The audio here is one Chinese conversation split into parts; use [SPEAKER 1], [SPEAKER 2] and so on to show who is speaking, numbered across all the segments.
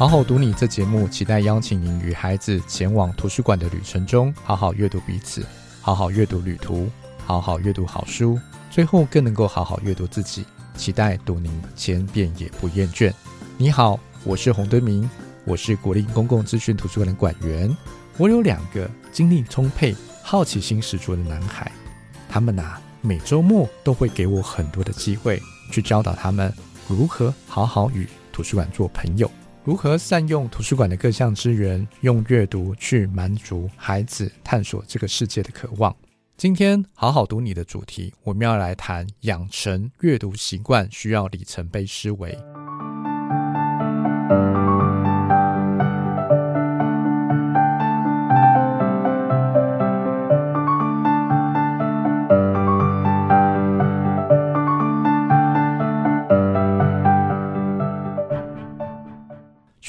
[SPEAKER 1] 好好读你这节目，期待邀请您与孩子前往图书馆的旅程中，好好阅读彼此，好好阅读旅途，好好阅读好书，最后更能够好好阅读自己。期待读您千遍也不厌倦。你好，我是洪敦明，我是国立公共资讯图书馆的馆员。我有两个精力充沛、好奇心十足的男孩，他们啊，每周末都会给我很多的机会，去教导他们如何好好与图书馆做朋友。如何善用图书馆的各项资源，用阅读去满足孩子探索这个世界的渴望？今天好好读你的主题，我们要来谈养成阅读习惯需要里程碑思维。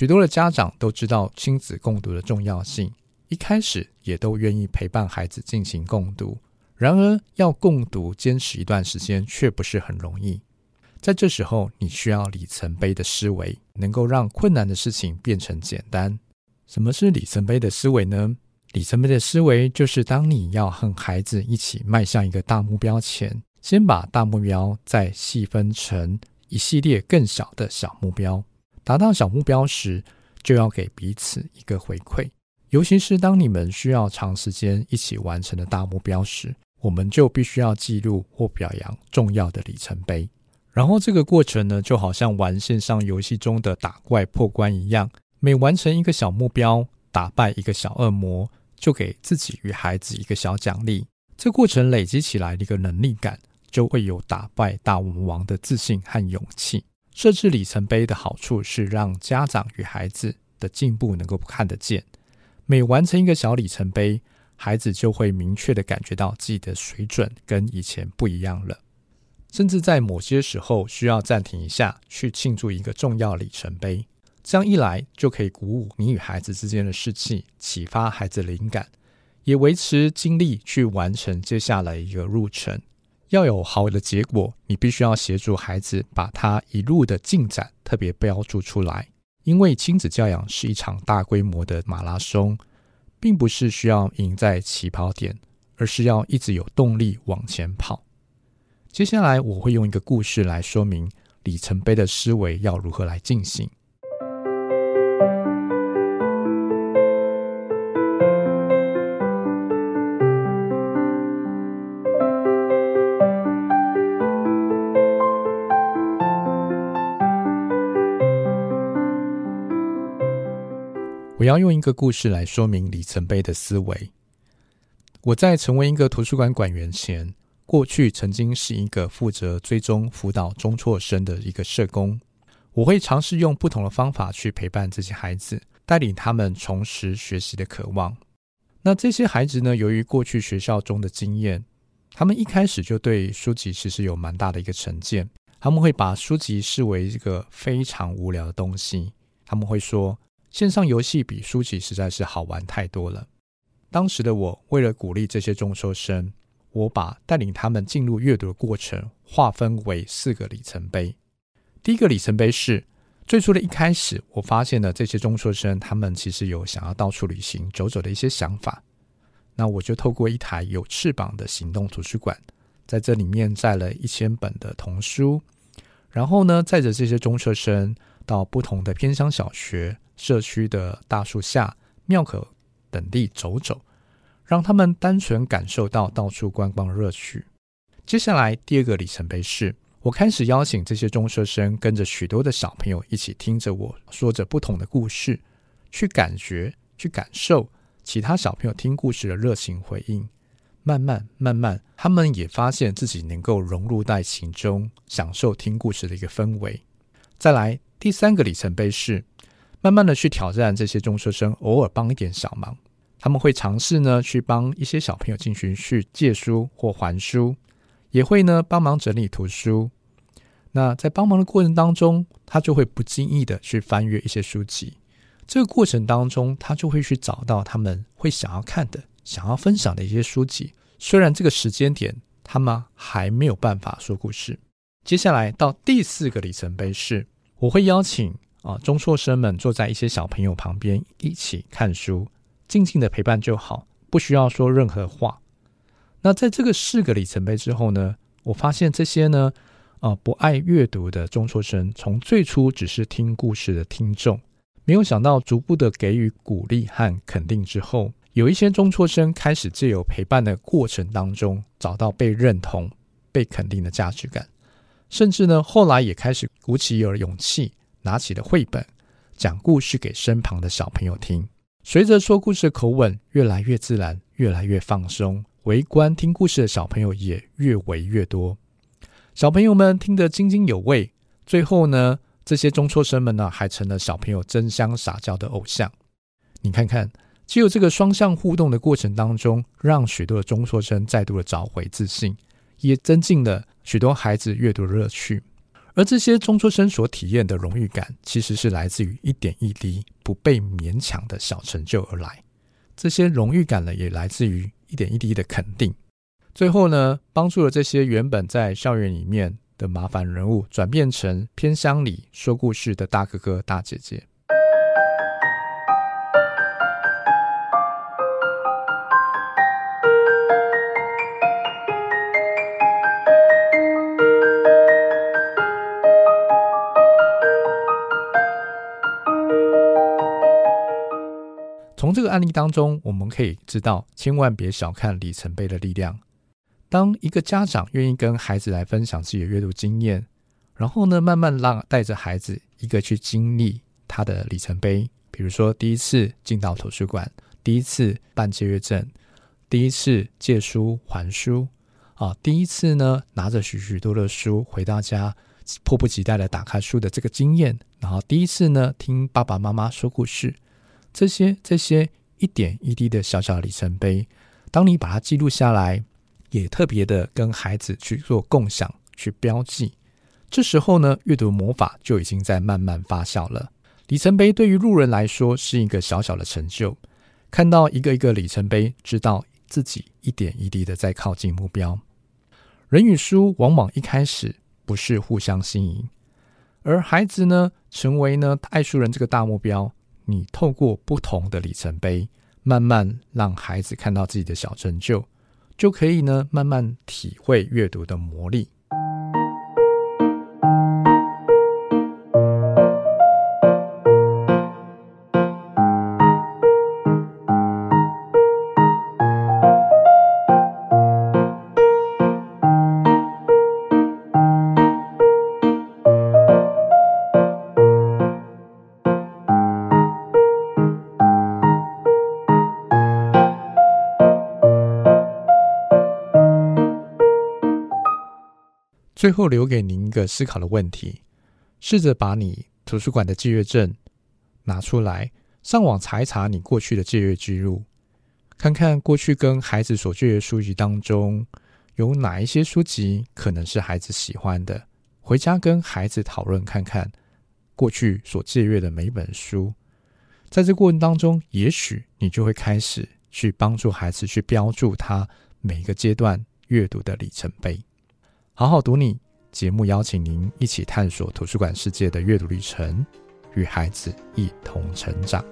[SPEAKER 1] 许多的家长都知道亲子共读的重要性，一开始也都愿意陪伴孩子进行共读。然而，要共读坚持一段时间却不是很容易。在这时候，你需要里程碑的思维，能够让困难的事情变成简单。什么是里程碑的思维呢？里程碑的思维就是当你要和孩子一起迈向一个大目标前，先把大目标再细分成一系列更小的小目标。达到小目标时，就要给彼此一个回馈。尤其是当你们需要长时间一起完成的大目标时，我们就必须要记录或表扬重要的里程碑。然后这个过程呢，就好像玩线上游戏中的打怪破关一样，每完成一个小目标，打败一个小恶魔，就给自己与孩子一个小奖励。这过程累积起来的一个能力感，就会有打败大魔王的自信和勇气。设置里程碑的好处是让家长与孩子的进步能够看得见。每完成一个小里程碑，孩子就会明确地感觉到自己的水准跟以前不一样了。甚至在某些时候需要暂停一下，去庆祝一个重要里程碑。这样一来，就可以鼓舞你与孩子之间的士气，启发孩子灵感，也维持精力去完成接下来一个路程。要有好的结果，你必须要协助孩子把他一路的进展特别标注出来。因为亲子教养是一场大规模的马拉松，并不是需要赢在起跑点，而是要一直有动力往前跑。接下来我会用一个故事来说明里程碑的思维要如何来进行。要用一个故事来说明里程碑的思维。我在成为一个图书馆馆员前，过去曾经是一个负责追踪辅导中辍生的一个社工。我会尝试用不同的方法去陪伴这些孩子，带领他们重拾学习的渴望。那这些孩子呢，由于过去学校中的经验，他们一开始就对书籍其实有蛮大的一个成见，他们会把书籍视为一个非常无聊的东西。他们会说，线上游戏比书籍实在是好玩太多了。当时的我，为了鼓励这些中辍生，我把带领他们进入阅读的过程划分为四个里程碑。第一个里程碑是最初的一开始，我发现了这些中辍生他们其实有想要到处旅行走走的一些想法。那我就透过一台有翅膀的行动图书馆，在这里面载了一千本的童书，然后呢，载着这些中辍生到不同的偏乡小学。社区的大树下、庙口等地走走，让他们单纯感受到到处观光的乐趣。接下来，第二个里程碑是，我开始邀请这些中学生跟着许多的小朋友一起听着我说着不同的故事，去感觉、去感受其他小朋友听故事的热情回应。慢慢慢慢，他们也发现自己能够融入在其中，享受听故事的一个氛围。再来，第三个里程碑是慢慢的去挑战这些中学生，偶尔帮一点小忙。他们会尝试呢去帮一些小朋友进行去借书或还书，也会呢帮忙整理图书。那在帮忙的过程当中，他就会不经意的去翻阅一些书籍。这个过程当中，他就会去找到他们会想要看的、想要分享的一些书籍。虽然这个时间点他们还没有办法说故事。接下来到第四个里程碑是，我会邀请啊中辍生们坐在一些小朋友旁边一起看书，静静的陪伴就好，不需要说任何话。那在这个四个里程碑之后呢，我发现这些呢。啊，不爱阅读的中辍生，从最初只是听故事的听众，没有想到逐步的给予鼓励和肯定之后，有一些中辍生开始借由陪伴的过程当中，找到被认同、被肯定的价值感，甚至呢，后来也开始鼓起有了勇气，拿起了绘本，讲故事给身旁的小朋友听。随着说故事的口吻越来越自然，越来越放松，围观听故事的小朋友也越围越多。小朋友们听得津津有味，最后呢，这些中辍生们呢，还成了小朋友争相撒娇的偶像。你看看，只有这个双向互动的过程当中，让许多的中辍生再度的找回自信，也增进了许多孩子阅读的乐趣。而这些中辍生所体验的荣誉感，其实是来自于一点一滴不被勉强的小成就而来。这些荣誉感呢，也来自于一点一滴的肯定。最后呢，帮助了这些原本在校园里面的麻烦人物，转变成偏乡里说故事的大哥哥、大姐姐。从这个案例当中，我们可以知道，千万别小看里程碑的力量。当一个家长愿意跟孩子来分享自己的阅读经验，然后呢，慢慢让带着孩子一个去经历他的里程碑，比如说第一次进到图书馆，第一次办借阅证，第一次借书还书，啊，第一次呢拿着许许多的书回到家，迫不及待的打开书的这个经验，然后第一次呢听爸爸妈妈说故事，这些这些一点一滴的小小里程碑，当你把它记录下来。也特别的跟孩子去做共享、去标记，这时候呢，阅读魔法就已经在慢慢发酵了。里程碑对于路人来说是一个小小的成就，看到一个一个里程碑，知道自己一点一滴的在靠近目标。人与书往往一开始不是互相吸引，而孩子呢，成为呢爱书人这个大目标。你透过不同的里程碑，慢慢让孩子看到自己的小成就。就可以呢，慢慢体会阅读的魔力。最后留给您一个思考的问题：试着把你图书馆的借阅证拿出来，上网查一查你过去的借阅记录，看看过去跟孩子所借阅书籍当中有哪一些书籍可能是孩子喜欢的，回家跟孩子讨论看看过去所借阅的每一本书，在这过程当中，也许你就会开始去帮助孩子去标注他每个阶段阅读的里程碑。好好读你节目，邀请您一起探索图书馆世界的阅读旅程，与孩子一同成长。